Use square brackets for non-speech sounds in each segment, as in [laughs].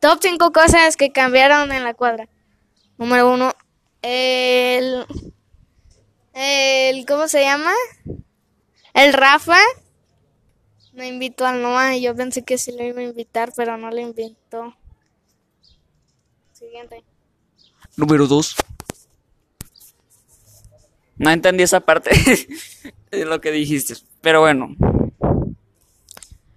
Top 5 cosas que cambiaron en la cuadra. Número 1. El, el. ¿Cómo se llama? El Rafa. Me invitó al Noah y yo pensé que sí lo iba a invitar, pero no lo invitó. Siguiente. Número 2. No entendí esa parte de lo que dijiste. Pero bueno.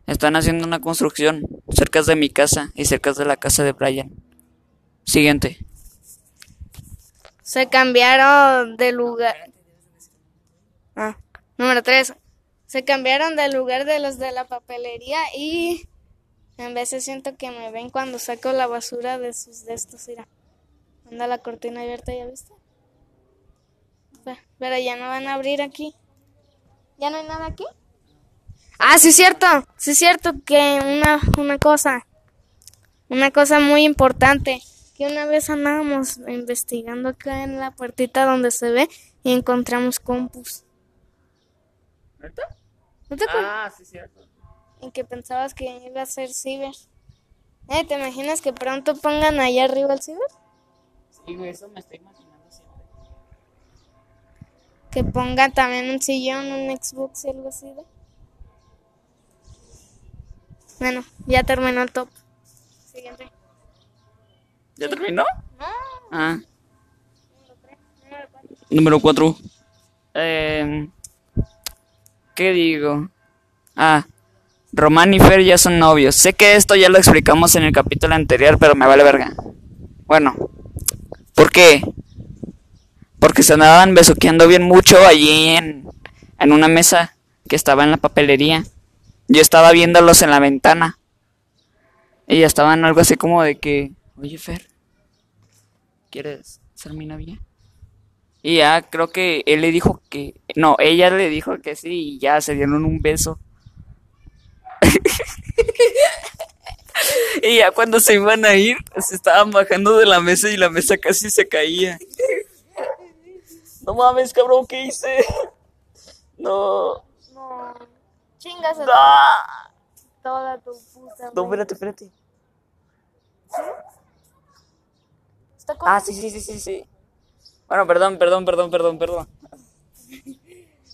Están haciendo una construcción cerca de mi casa y cerca de la casa de Brian. Siguiente. Se cambiaron de lugar. Ah, número 3. Se cambiaron de lugar de los de la papelería y en veces siento que me ven cuando saco la basura de sus de estos. Mira, anda la cortina abierta, ¿ya viste? Pero ya no van a abrir aquí. ¿Ya no hay nada aquí? Ah, sí es cierto, sí es cierto que una, una cosa, una cosa muy importante, que una vez andábamos investigando acá en la puertita donde se ve y encontramos compus. ¿No te acuerdas? Ah, sí, cierto. En que pensabas que iba a ser ciber. Eh, ¿te imaginas que pronto pongan allá arriba el ciber? Sí, güey, eso me estoy imaginando siempre. Que pongan también un sillón, un Xbox y algo así. ¿ve? Bueno, ya terminó el top. Siguiente. ¿Ya terminó? No, Ah. número tres, número cuatro. Número 4. Eh, ¿Qué digo? Ah, Román y Fer ya son novios. Sé que esto ya lo explicamos en el capítulo anterior, pero me vale verga. Bueno, ¿por qué? Porque se andaban besuqueando bien mucho allí en, en una mesa que estaba en la papelería. Yo estaba viéndolos en la ventana. Y ya estaban algo así como de que, oye Fer, ¿quieres ser mi novia? Y ya creo que él le dijo que... No, ella le dijo que sí y ya se dieron un beso. [laughs] y ya cuando se iban a ir, se estaban bajando de la mesa y la mesa casi se caía. No mames, cabrón, ¿qué hice? No. Chingas a No, toda tu puta. no madre. espérate, espérate. Está con- Ah, sí, sí, sí, sí, sí. Bueno, perdón, perdón, perdón, perdón, perdón.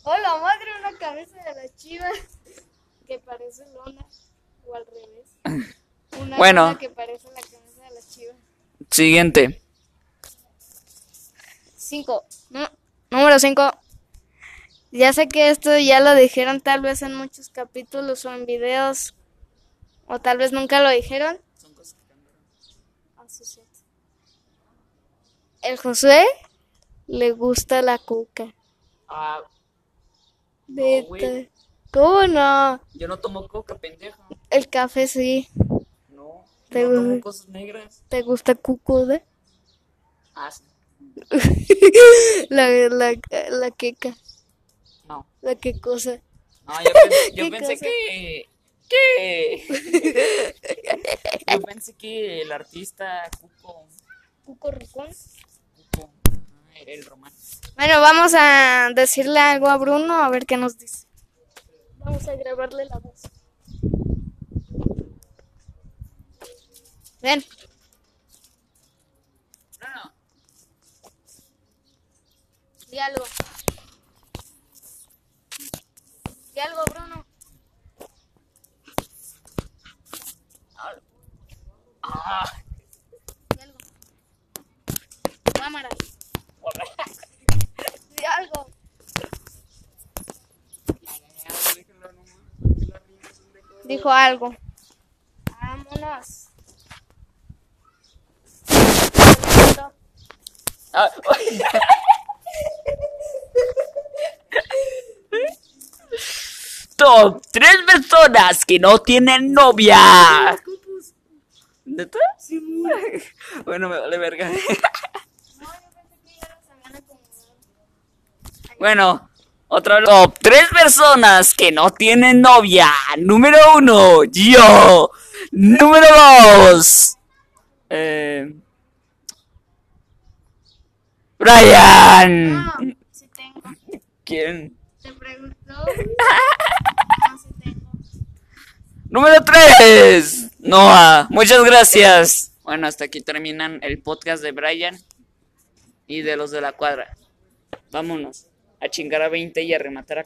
Hola, madre, una cabeza de la chiva que parece lona o al revés. Una Bueno. que parece la cabeza de la chiva. Siguiente. Cinco. Nu- número cinco. Ya sé que esto ya lo dijeron tal vez en muchos capítulos o en videos. O tal vez nunca lo dijeron. Ah. El Josué le gusta la coca. Ah. ¿Cómo no? yo no tomo coca, pendeja. El café sí. No, Te no tomo gusta. cosas negras. ¿Te gusta cucuda? Ah, sí. [laughs] La, la, la queca. No. La que cosa. No, yo, pen- [laughs] yo ¿Qué pensé cosa? que. ¿Qué? [laughs] yo pensé que el artista Cuco. Cuco ricón. Cuco ah, era el román. Bueno, vamos a decirle algo a Bruno a ver qué nos dice. Vamos a grabarle la voz. Ven. No, Di algo. Di algo, Bruno. Ah, algo. Cámara. Algo. Dijo algo. Vámonos. Ah, [laughs] [laughs] Top tres personas que no tienen novia. ¿Neta? Bueno, me vale verga. Bueno, otro top tres personas que no tienen novia. Número uno, yo. Número dos, eh, Brian. No, sí tengo. ¿Quién? Te preguntó. [laughs] Número 3. Noah, muchas gracias. Bueno, hasta aquí terminan el podcast de Brian y de los de la cuadra. Vámonos a chingar a 20 y a rematar a